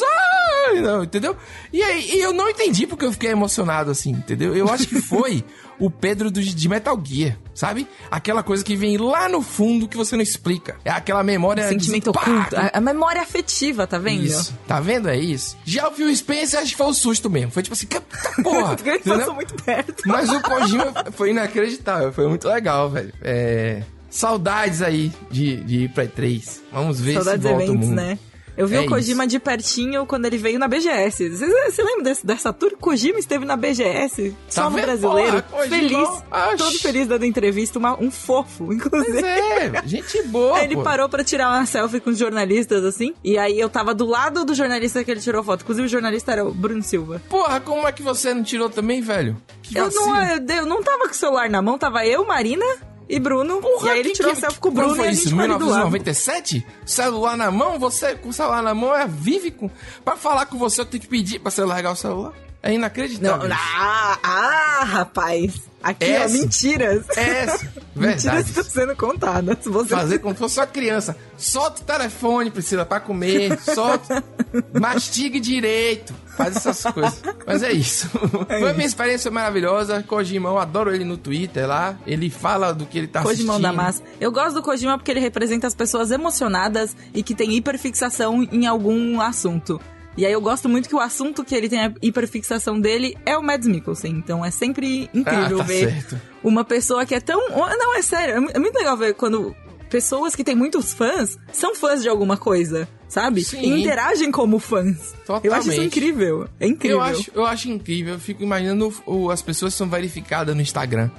Speaker 2: ai, não, entendeu? E aí, e eu não entendi porque eu fiquei emocionado, assim, entendeu? Eu acho que foi o Pedro do, de Metal Gear, sabe? Aquela coisa que vem lá no fundo que você não explica. É aquela memória...
Speaker 1: Sentimento
Speaker 2: de-
Speaker 1: oculto. A, a memória afetiva, tá vendo?
Speaker 2: isso. Tá vendo? É isso. Já o Phil Spencer, acho que foi o susto mesmo. Foi tipo assim, que <laughs> porra.
Speaker 1: Ele passou muito perto.
Speaker 2: Mas o Kojima foi inacreditável. Foi muito legal, velho. É... Saudades aí de, de ir pra E3. Vamos ver
Speaker 1: Saudades
Speaker 2: se volta o
Speaker 1: eventos,
Speaker 2: mundo.
Speaker 1: né? Eu vi
Speaker 2: É
Speaker 1: o Kojima de pertinho quando ele veio na BGS. Você, lembra desse, dessa tour? O Kojima esteve na BGS, só no brasileiro, feliz,
Speaker 2: oxi.
Speaker 1: todo feliz dando entrevista, uma- um fofo, inclusive.
Speaker 2: Mas é, gente boa,
Speaker 1: ele
Speaker 2: pô.
Speaker 1: parou pra tirar uma selfie com os jornalistas, assim. E aí eu tava do lado do jornalista que ele tirou foto. Inclusive o jornalista era o Bruno Silva.
Speaker 2: Porra, como é que você não tirou também, velho? Que
Speaker 1: Eu não, eu, eu não tava com o celular na mão, tava eu, Marina e Bruno.
Speaker 2: Porra,
Speaker 1: e aí ele
Speaker 2: que-
Speaker 1: tirou
Speaker 2: que-
Speaker 1: selfie com o Bruno
Speaker 2: foi
Speaker 1: e a
Speaker 2: isso?
Speaker 1: gente lado.
Speaker 2: 1997? Celular na mão? Você com o celular na mão é vive com... Pra falar com você eu tenho que pedir pra você largar o celular? É
Speaker 1: Não,
Speaker 2: inacreditável.
Speaker 1: ah, ah, rapaz. Aqui,
Speaker 2: Essa-
Speaker 1: mentiras.
Speaker 2: É, <laughs>
Speaker 1: Mentiras estão sendo contadas. Você
Speaker 2: Fazer como se fosse uma criança. Solta o telefone, Priscila, pra comer. Solta. <laughs> Mastigue direito. Faz essas coisas. Mas é isso. Foi minha experiência maravilhosa. Kojima, eu adoro ele no Twitter lá. Ele fala do que ele tá
Speaker 1: Kojimão
Speaker 2: assistindo.
Speaker 1: da massa. Eu gosto do Kojima porque ele representa as pessoas emocionadas e que tem hiperfixação em algum assunto. E aí eu gosto muito que o assunto que ele tem a hiperfixação dele é o Mads Mikkelsen. Então é sempre incrível
Speaker 2: Ah, tá
Speaker 1: ver
Speaker 2: certo.
Speaker 1: uma pessoa que é tão... Não, é sério. é É muito legal ver quando pessoas que têm muitos fãs são fãs de alguma coisa, sabe?
Speaker 2: Sim.
Speaker 1: E interagem como fãs. Eu acho isso
Speaker 2: Totalmente.
Speaker 1: incrível. É incrível.
Speaker 2: Eu acho, eu acho incrível. Eu fico imaginando o- as pessoas que são verificadas no Instagram.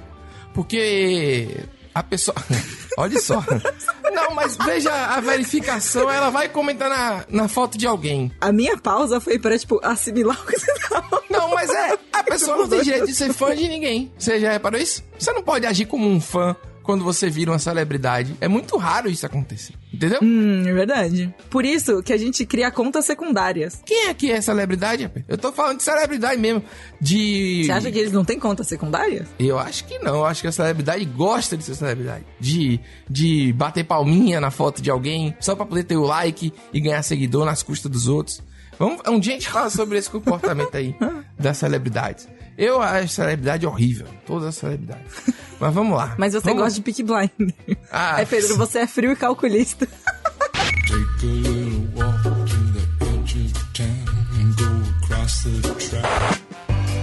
Speaker 2: Porque a pessoa. <laughs> Olha só. Não, mas veja, a verificação, ela vai comentar na, na foto de alguém.
Speaker 1: A minha pausa foi pra, tipo, assimilar o que você tava
Speaker 2: Não, mas é. A <laughs> pessoa não tem direito de ser fã de ninguém. Você já reparou isso? Você não pode agir como um fã quando você vira uma celebridade. É muito raro isso acontecer. Entendeu?
Speaker 1: Hum, é verdade. Por isso que a gente cria contas secundárias.
Speaker 2: Quem aqui é celebridade? Eu tô falando de celebridade mesmo. De.
Speaker 1: Você acha que eles não têm contas secundárias?
Speaker 2: Eu acho que não. Eu acho que a celebridade gosta de ser celebridade. De, de bater palminha na foto de alguém só pra poder ter o like e ganhar seguidor nas custas dos outros. Vamos, um dia a gente fala sobre esse comportamento aí <laughs> das celebridades. Eu acho a celebridade horrível. Todas as celebridades. <laughs> Mas vamos lá.
Speaker 1: Mas você
Speaker 2: Vamos-
Speaker 1: gosta de Peak Blind.
Speaker 2: Ah,
Speaker 1: é, Pedro, você é frio e calculista.
Speaker 3: Take a little walk to the edge of town and go across the track.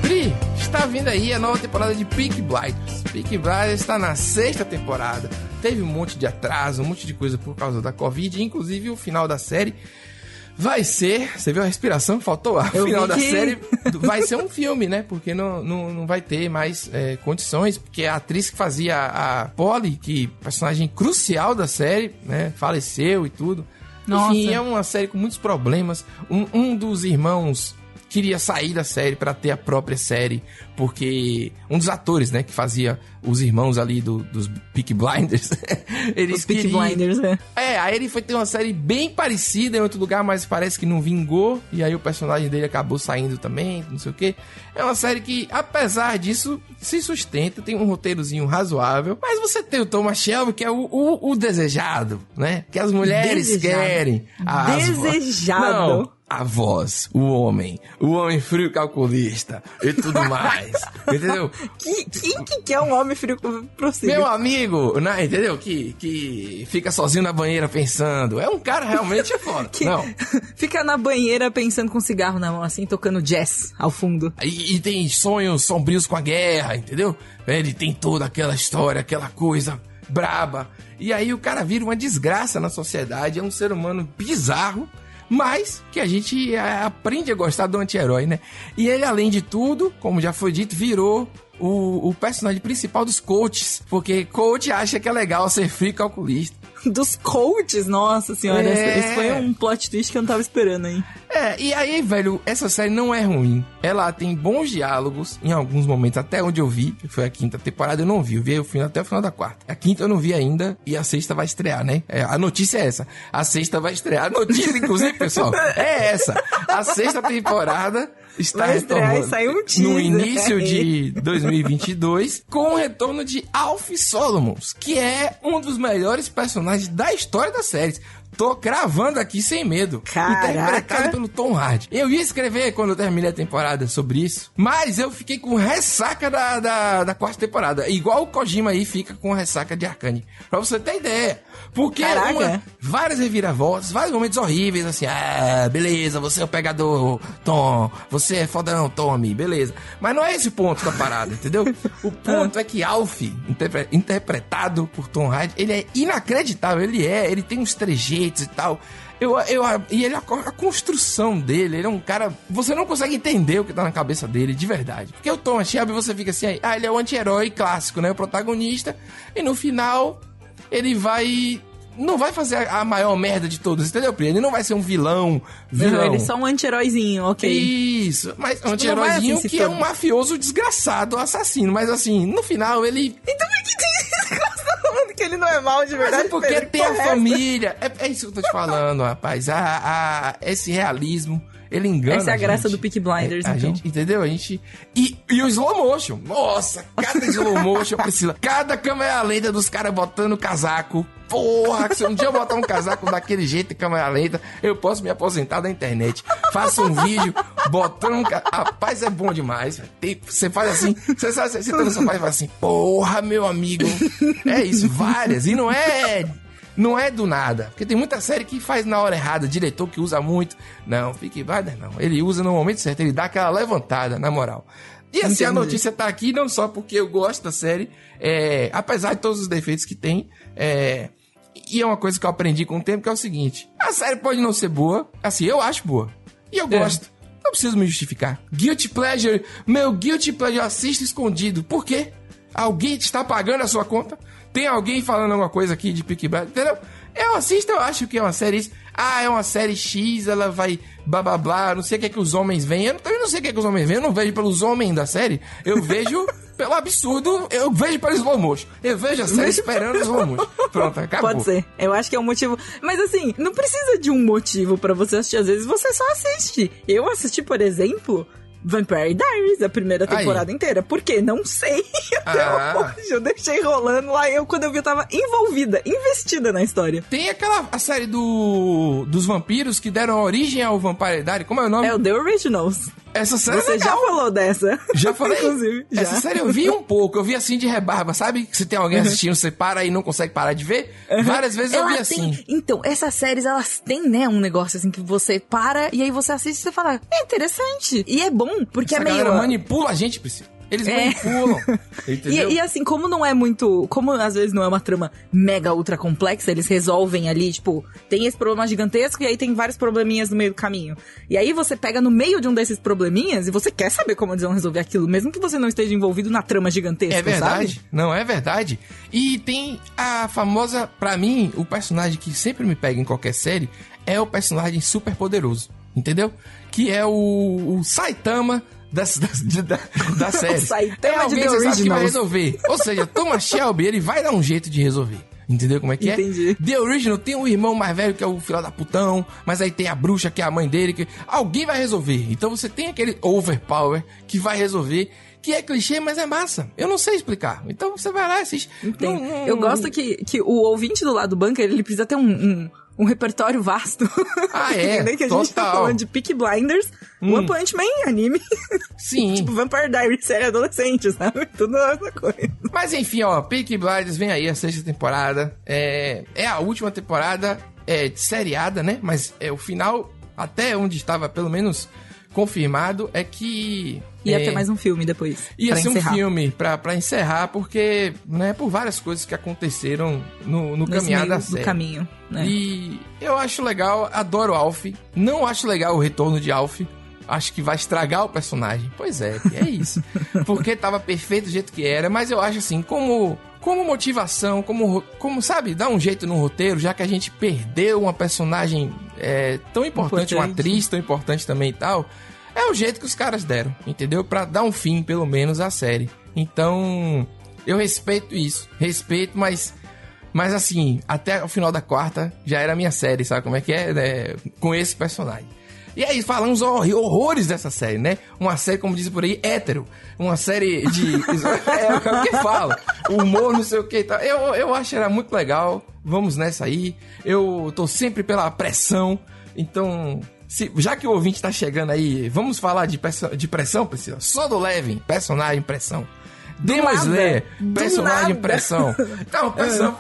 Speaker 2: Pri, está vindo aí a nova temporada de Peak Blinders. Peak Blinders está na sexta temporada. Teve um monte de atraso, um monte de coisa por causa da Covid, inclusive o final da série vai ser. Você viu a respiração? Faltou a final da
Speaker 1: que-
Speaker 2: série. <laughs> Vai ser um filme, né? Porque não, não, não vai ter mais é, condições. Porque a atriz que fazia a Polly, que personagem crucial da série, né? Faleceu e tudo.
Speaker 1: Nossa.
Speaker 2: Enfim, é uma série com muitos problemas. Um, um dos irmãos queria sair da série pra ter a própria série, porque um dos atores, né, que fazia os irmãos ali do- dos Peak Blinders, <laughs> eles
Speaker 1: Os Peak
Speaker 2: queriam...
Speaker 1: Blinders, né?
Speaker 2: É, aí ele foi ter uma série bem parecida em outro lugar, mas parece que não vingou. E aí o personagem dele acabou saindo também, não sei o quê. É uma série que, apesar disso, se sustenta, tem um roteirozinho razoável. Mas você tem o Thomas Shelby, que é o, o- o desejado, né? Que as mulheres
Speaker 1: Desejado.
Speaker 2: querem. As
Speaker 1: Desejado.
Speaker 2: Não, a voz, o homem, o homem frio calculista e tudo mais. <laughs> entendeu?
Speaker 1: Que, quem que quer um homem frio prossiga?
Speaker 2: Meu amigo, né, entendeu? Que, que fica sozinho na banheira pensando. É um cara realmente <laughs> foda.
Speaker 1: Que
Speaker 2: Não. <laughs>
Speaker 1: fica na banheira pensando com um cigarro na mão, assim, tocando jazz ao fundo.
Speaker 2: E, e tem sonhos sombrios com a guerra, entendeu? Ele tem toda aquela história, aquela coisa braba. E aí o cara vira uma desgraça na sociedade, é um ser humano bizarro, mas que a gente é, aprende a gostar do anti-herói, né? E ele, além de tudo, como já foi dito, virou o, o personagem principal dos coaches, porque coach acha que é legal ser frio calculista. <laughs>
Speaker 1: Dos coaches, nossa senhora.
Speaker 2: É.
Speaker 1: Esse foi um plot twist que eu não tava esperando, hein?
Speaker 2: É, e aí, velho, essa série não é ruim. Ela tem bons diálogos em alguns momentos, até onde eu vi, que foi a quinta temporada, eu não vi. Eu vi o final até o final da quarta. A quinta eu não vi ainda e a sexta vai estrear, né? É, a notícia é essa. A sexta vai estrear. A notícia, inclusive, pessoal, <laughs> é essa. A sexta temporada está
Speaker 1: Vai estrear saiu um
Speaker 2: no
Speaker 1: teaser.
Speaker 2: início de <laughs> 2022 com o retorno de Alf Solomons, que é um dos melhores personagens da história das séries. Tô cravando aqui sem medo.
Speaker 1: Caraca.
Speaker 2: Interpretado pelo Tom Hardy. Eu ia escrever quando eu terminei a temporada sobre isso, mas eu fiquei com ressaca da, da, da quarta temporada. Igual o Kojima aí fica com ressaca de Arcane. Pra você ter ideia. Porque uma- várias reviravoltas, vários momentos horríveis, assim, ah, beleza, você é o pegador, Tom, você é fodão, Tommy, beleza. Mas não é esse o ponto da parada, entendeu? O <laughs> ponto é que Alf, interpre- interpretado por Tom Hardy, ele é inacreditável, ele é, ele tem uns trejeitos e tal. Eu, eu, e ele, a, a construção dele, ele é um cara. Você não consegue entender o que tá na cabeça dele, de verdade. Porque o Thomas Shelby, você fica assim, ah, ele é o anti-herói clássico, né? O protagonista. E no final, ele vai. Não vai fazer a, a maior merda de todos, entendeu, Pri? Ele não vai ser um vilão. vilão.
Speaker 1: Ele é só um anti-heróizinho, ok.
Speaker 2: Isso, mas um
Speaker 1: vai
Speaker 2: anti-heróizinho
Speaker 1: assim
Speaker 2: que é um mafioso desgraçado, assassino. Mas assim, no final ele.
Speaker 1: Então por que <laughs> falando que ele não é mal de
Speaker 2: Mas
Speaker 1: verdade?
Speaker 2: é porque
Speaker 1: Pedro?
Speaker 2: tem a família. É, é isso que eu tô te falando, rapaz. A, a- esse realismo, ele engana.
Speaker 1: Essa é a graça
Speaker 2: gente.
Speaker 1: do Peaky Blinders,
Speaker 2: É, a
Speaker 1: então.
Speaker 2: gente, entendeu? A gente. E, e o slow motion. Nossa, cada slow motion, Priscila. Cada câmera lenta dos caras botando casaco. Porra, que se um dia eu botar um casaco daquele jeito em câmera lenta, eu posso me aposentar da internet. Faça um vídeo botando um. ca- Rapaz, é bom demais. Tem- Você faz assim, você sabe, você tá no sofá e fala assim, porra, meu amigo. É isso, várias. E não é. Não é do nada. Porque tem muita série que faz na hora errada, diretor que usa muito. Não, Fique Blinder não. Ele usa no momento certo, ele dá aquela levantada, na moral. E assim, a
Speaker 1: Entendi.
Speaker 2: notícia tá aqui não só porque eu gosto da série, é, apesar de todos os defeitos que tem, é, e é uma coisa que eu aprendi com o tempo, que é o seguinte, a série pode não ser boa, assim, eu acho boa, e eu
Speaker 1: É.
Speaker 2: gosto. Não preciso me justificar. Guilty Pleasure, meu Guilty Pleasure eu assisto escondido. Por quê? Alguém está pagando a sua conta? Tem alguém falando alguma coisa aqui de Peaky Blinders, entendeu? Eu assisto, eu acho que é uma série... Ah, é uma série X, ela vai blá blá blá, não sei o que é que os homens veem. Eu também não sei o que é que os homens veem, eu não vejo pelos homens da série. Eu vejo <laughs> pelo absurdo, eu vejo pelo slow motion. Eu vejo a série esperando o slow motion. Pronto, acabou.
Speaker 1: Pode ser. Eu acho que é um motivo. Mas assim, não precisa de um motivo pra você assistir. Às vezes você só assiste. Eu assisti, por exemplo, Vampire Diaries, a primeira
Speaker 2: Aí.
Speaker 1: temporada inteira. Por quê? Não sei. <laughs> Até
Speaker 2: Ah.
Speaker 1: hoje. Eu deixei rolando lá. Eu, quando eu vi, eu tava envolvida, investida na história.
Speaker 2: Tem aquela a série do dos vampiros que deram origem ao Vampire Diary. Como é o nome?
Speaker 1: É o The Originals.
Speaker 2: Essa série
Speaker 1: Você
Speaker 2: é
Speaker 1: já falou dessa?
Speaker 2: Já <laughs> falei.
Speaker 1: Inclusive, já.
Speaker 2: Essa série eu vi um pouco, eu vi assim de rebarba, sabe? Se tem alguém assistindo, você para e não consegue parar de ver. Várias vezes eu
Speaker 1: Ela
Speaker 2: vi
Speaker 1: tem-
Speaker 2: assim.
Speaker 1: Então, essas séries, elas têm, né, um negócio assim que você para e aí você assiste e você fala, é interessante. E é bom, porque
Speaker 2: Essa
Speaker 1: é meio.
Speaker 2: galera manipula a gente, Priscila. Eles
Speaker 1: É.
Speaker 2: manipulam. <laughs>
Speaker 1: E, e assim, como não é muito. Como às vezes não é uma trama mega ultra complexa, eles resolvem ali, tipo, tem esse problema gigantesco e aí tem vários probleminhas no meio do caminho. E aí você pega no meio de um desses probleminhas e você quer saber como eles vão resolver aquilo, mesmo que você não esteja envolvido na trama gigantesca.
Speaker 2: É verdade,
Speaker 1: sabe?
Speaker 2: não é verdade. E tem a famosa, pra mim, o personagem que sempre me pega em qualquer série é o personagem super poderoso, entendeu? Que é o, o Saitama das, das, de- da, da série.
Speaker 1: Saitama
Speaker 2: é
Speaker 1: de
Speaker 2: alguém que você sabe que vai resolver. Ou seja, Thomas Shelby, ele vai dar um jeito de resolver. Entendeu como é que
Speaker 1: Entendi.
Speaker 2: é? The Original tem um irmão mais velho que é o filho da putão, mas aí tem a bruxa que é a mãe dele, que alguém vai resolver. Então você tem aquele overpower que vai resolver, que é clichê, mas é massa. Eu não sei explicar. Então você vai lá e assiste.
Speaker 1: Tem.
Speaker 2: Não- não-
Speaker 1: Eu gosto que, que o ouvinte do lado do bunker, ele precisa ter um, um, um repertório vasto.
Speaker 2: Ah, <laughs> é?
Speaker 1: Que a gente tá
Speaker 2: Total.
Speaker 1: falando de Peaky Blinders,
Speaker 2: Hum.
Speaker 1: One Punch Man, anime.
Speaker 2: Sim. <laughs>
Speaker 1: tipo, Vampire Diaries, série adolescente, sabe? <laughs> Tudo essa coisa.
Speaker 2: Mas enfim, ó, Peaky Blinders vem aí a sexta temporada. É, é a última temporada é, seriada, né? Mas é o final, até onde estava pelo menos confirmado, é que
Speaker 1: Ia
Speaker 2: É.
Speaker 1: ter mais um filme depois.
Speaker 2: Ia ser
Speaker 1: encerrar.
Speaker 2: um filme pra, pra encerrar, porque, né, por várias coisas que aconteceram no, no
Speaker 1: Nesse
Speaker 2: caminhar da
Speaker 1: do
Speaker 2: série.
Speaker 1: caminho. Né?
Speaker 2: E eu acho legal, adoro Alf. Não acho legal o retorno de Alf. Acho que vai estragar o personagem. Pois é, é isso. <laughs> Porque tava perfeito do jeito que era, mas eu acho assim, como como motivação, como, como sabe, dar um jeito no roteiro, já que a gente perdeu uma personagem é, tão importante, uma
Speaker 1: Importante.
Speaker 2: atriz tão importante também e tal, é o jeito que os caras deram, entendeu? Pra dar um fim, pelo menos, à série. Então, eu respeito isso, respeito, mas mas assim, até o final da quarta já era a minha série, sabe como é que é? né? Com esse personagem. E aí, falamos hor- horrores dessa série, né? Uma série, como diz por aí, hétero. Uma série de. <laughs> é, o que fala. Humor, não sei o que e tal. Eu, eu acho que era muito legal. Vamos nessa aí. Eu tô sempre pela pressão. Então, se- já que o ouvinte tá chegando aí, vamos falar de, de pressão, Priscila? Só do Levin, personagem, pressão. Demon
Speaker 1: nada.
Speaker 2: Slayer, personagem, pressão. Então, <laughs> pressão,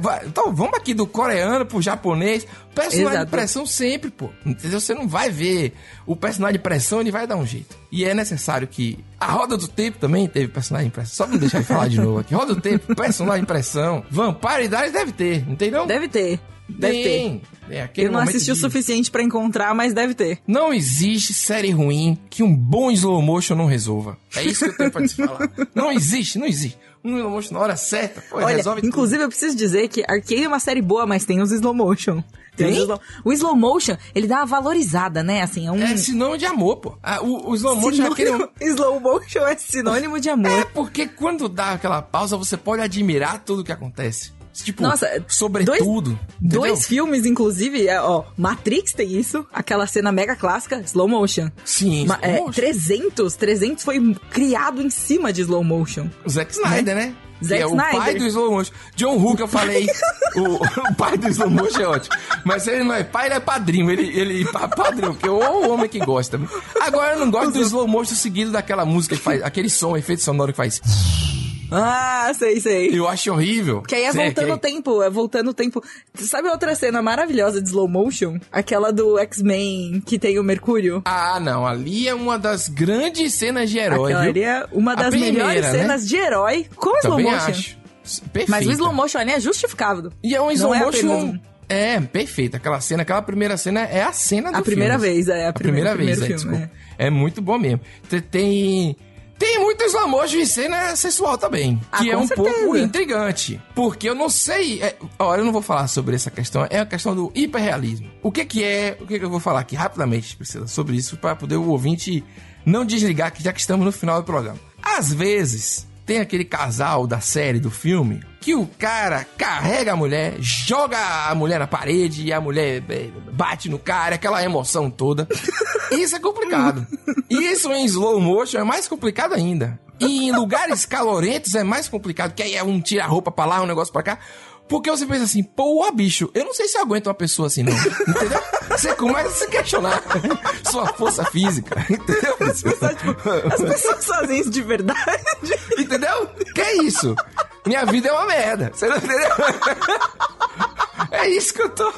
Speaker 2: vai. então vamos aqui do coreano pro japonês. Personagem de
Speaker 1: Exato.
Speaker 2: pressão sempre, pô. Entendeu? Você não vai ver o personagem de pressão, ele vai dar um jeito. E é necessário que. A Roda do Tempo também teve personagem de pressão. Só pra não deixar de falar de novo aqui. Roda do Tempo, personagem de pressão. Vampire Diaries deve ter, não tem não?
Speaker 1: Deve ter. Deve ter.
Speaker 2: É, aquele
Speaker 1: Eu não assisti o
Speaker 2: de-
Speaker 1: suficiente pra encontrar, mas deve ter.
Speaker 2: Não existe série ruim que um bom slow motion não resolva. É isso que eu tenho pra te falar. <laughs> Não existe, não existe. Um slow motion na hora certa, pô,
Speaker 1: Olha,
Speaker 2: resolve
Speaker 1: inclusive eu preciso dizer que Arcane é uma série boa, mas tem os slow motion. Tem
Speaker 2: Tem?
Speaker 1: slow- O slow motion, ele dá uma valorizada, né? Assim, é um...
Speaker 2: tudo. É sinônimo de amor, pô. Ah, o, o slow motion é aquele...
Speaker 1: sinônimo... <laughs> Slow motion é sinônimo de amor.
Speaker 2: É porque quando dá aquela pausa, você pode admirar tudo que acontece. Tipo,
Speaker 1: Nossa,
Speaker 2: sobretudo. entendeu?
Speaker 1: Dois filmes, inclusive, é, ó, Matrix tem isso, aquela cena mega clássica, slow motion.
Speaker 2: Sim,
Speaker 1: Ma-
Speaker 2: slow
Speaker 1: é,
Speaker 2: motion.
Speaker 1: 300, 300 foi criado em cima de slow motion.
Speaker 2: O Zack Snyder, né?
Speaker 1: Zack
Speaker 2: que é o pai
Speaker 1: Snyder.
Speaker 2: do slow motion. John Woo, que eu falei, <laughs> o, o pai do slow motion é ótimo. Mas ele não é pai, ele é padrinho. Ele, ele pa- padrinho, porque é o homem que gosta. Agora eu não gosto do slow motion seguido daquela música que faz, aquele som, efeito sonoro que faz.
Speaker 1: Ah, sei, sei.
Speaker 2: Eu acho horrível.
Speaker 1: Que aí é
Speaker 2: Sei,
Speaker 1: voltando
Speaker 2: que-
Speaker 1: o tempo, é voltando o tempo. Sabe outra cena maravilhosa de slow motion? Aquela do X-Men que tem o Mercúrio?
Speaker 2: Ah, não. Ali é uma das grandes cenas de herói,
Speaker 1: Aquela ali é uma
Speaker 2: A
Speaker 1: das
Speaker 2: primeira,
Speaker 1: melhores
Speaker 2: né?
Speaker 1: cenas de herói com slow
Speaker 2: Também
Speaker 1: motion.
Speaker 2: acho. Perfeita.
Speaker 1: Mas o slow motion ali é justificável.
Speaker 2: E é um slow
Speaker 1: Não é
Speaker 2: motion.
Speaker 1: apenas-
Speaker 2: É, perfeito. Aquela cena, aquela primeira cena é a cena do
Speaker 1: A primeira
Speaker 2: filme.
Speaker 1: vez, é, a
Speaker 2: A
Speaker 1: primeira-
Speaker 2: primeira, vez, é,
Speaker 1: filme,
Speaker 2: desculpa. É. muito bom mesmo. Te- Tem. Tem muito slow motion e cena sensual também.
Speaker 1: Ah,
Speaker 2: que é um
Speaker 1: certeza.
Speaker 2: pouco intrigante. Porque eu não sei. É, olha, eu não vou falar sobre essa questão. É a questão do hiperrealismo. O que que é. O que que eu vou falar aqui rapidamente, Priscila, sobre isso, para poder o ouvinte não desligar, que já que estamos no final do programa. Às vezes, tem aquele casal da série, do filme, que o cara carrega a mulher, joga a mulher na parede e a mulher é, bate no cara, aquela emoção toda. <laughs> Isso é complicado. Isso em slow motion é mais complicado ainda. E em lugares calorentos é mais complicado, que aí é um tira a roupa pra lá, um negócio pra cá. Porque você pensa assim, pô, bicho, eu não sei se eu aguento uma pessoa assim, não. Entendeu? Você começa a se questionar sua força física. Entendeu?
Speaker 1: As pessoas fazem isso de verdade.
Speaker 2: Entendeu? Que é isso? Minha vida é uma merda. Você não entendeu? É isso que eu tô.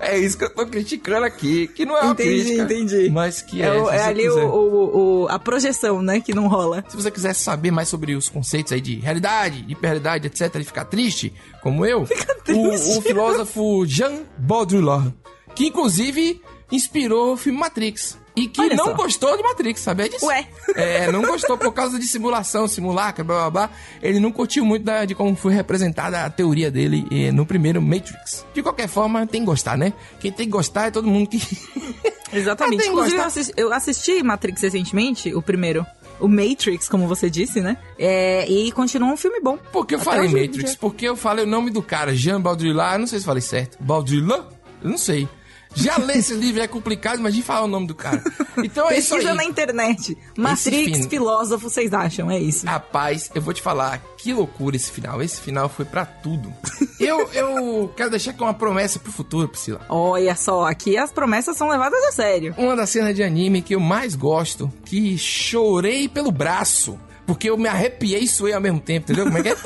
Speaker 2: É isso que eu tô criticando aqui. Que não é uma
Speaker 1: Entendi,
Speaker 2: crítica.
Speaker 1: entendi.
Speaker 2: Mas que
Speaker 1: É,
Speaker 2: é.
Speaker 1: é ali o, o- o- a projeção, né, que não rola.
Speaker 2: Se você quiser saber mais sobre os conceitos aí de realidade, hiperrealidade, etc, e ficar triste, como eu,
Speaker 1: triste.
Speaker 2: O, o filósofo Jean Baudrillard, que inclusive inspirou o filme Matrix. E que
Speaker 1: Olha
Speaker 2: não
Speaker 1: só.
Speaker 2: gostou de Matrix, sabia disso?
Speaker 1: Ué.
Speaker 2: É, não gostou por causa de simulação, simulacra, blá blá blá. Ele não curtiu muito da- de como foi representada a teoria dele eh, no primeiro Matrix. De qualquer forma, tem que gostar, né? Quem tem que gostar é todo mundo que. <laughs>
Speaker 1: Exatamente.
Speaker 2: Que
Speaker 1: Inclusive, eu assisti, eu assisti Matrix recentemente, o primeiro. O Matrix, como você disse, né? É, e continua um filme bom.
Speaker 2: Por que eu
Speaker 1: Até
Speaker 2: falei Matrix? Porque eu falei o nome do cara, Jean Baudrillard, não sei se falei certo. Baudrillard? Eu não sei. Já ler esse livro é complicado, imagina falar o nome do cara. Então é isso
Speaker 1: Pesquisa
Speaker 2: aí.
Speaker 1: na internet. Matrix, filósofo, vocês acham? É isso.
Speaker 2: Rapaz, eu vou te falar, que loucura esse final. Esse final foi pra tudo. eu, eu quero deixar aqui uma promessa pro futuro, Priscila.
Speaker 1: Olha só, aqui as promessas são levadas a sério.
Speaker 2: Uma das cenas de anime que eu mais gosto, que chorei pelo braço. Porque eu me arrepiei e suei ao mesmo tempo, entendeu? Como é que é?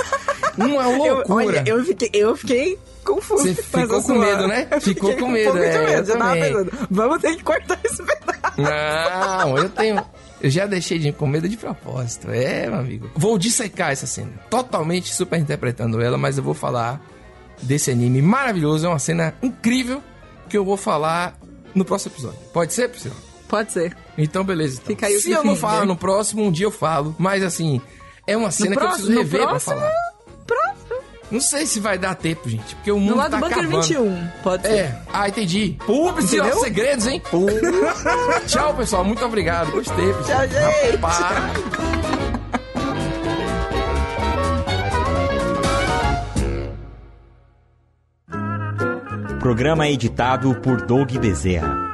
Speaker 2: Uma <laughs>
Speaker 1: Eu,
Speaker 2: loucura.
Speaker 1: olha, eu fiquei, eu fiquei confuso.
Speaker 2: Você <laughs>
Speaker 1: com
Speaker 2: ficou com medo, né?
Speaker 1: Eu
Speaker 2: Ficou com
Speaker 1: um
Speaker 2: medo,
Speaker 1: de
Speaker 2: é, eu
Speaker 1: medo. Já tava pensando, vamos ter que cortar esse pedaço.
Speaker 2: Não, eu tenho. Eu já deixei de ir com medo de propósito. É, meu amigo. Vou dissecar essa cena. Totalmente super interpretando ela, mas eu vou falar desse anime maravilhoso. É uma cena incrível que eu vou falar no próximo episódio. Pode ser, Priscila?
Speaker 1: Pode ser.
Speaker 2: Então, beleza. Então.
Speaker 1: Fica aí
Speaker 2: Se eu não falar no próximo, um dia eu falo. Mas assim, é uma cena que eu preciso
Speaker 1: no
Speaker 2: rever pra
Speaker 1: próximo-
Speaker 2: falar.
Speaker 1: Próximo.
Speaker 2: Não sei se vai dar tempo, gente, porque o mundo
Speaker 1: No lado
Speaker 2: tá
Speaker 1: do Bunker
Speaker 2: acabando.
Speaker 1: 21. Pode ser.
Speaker 2: É, ah, entendi. Pubs
Speaker 1: Entendeu?
Speaker 2: os segredos, hein? <laughs> Tchau, pessoal. Muito obrigado. Gostei, pessoal.
Speaker 1: Tchau, gente.
Speaker 2: Rapaz.
Speaker 4: Programa editado por Doug Bezerra.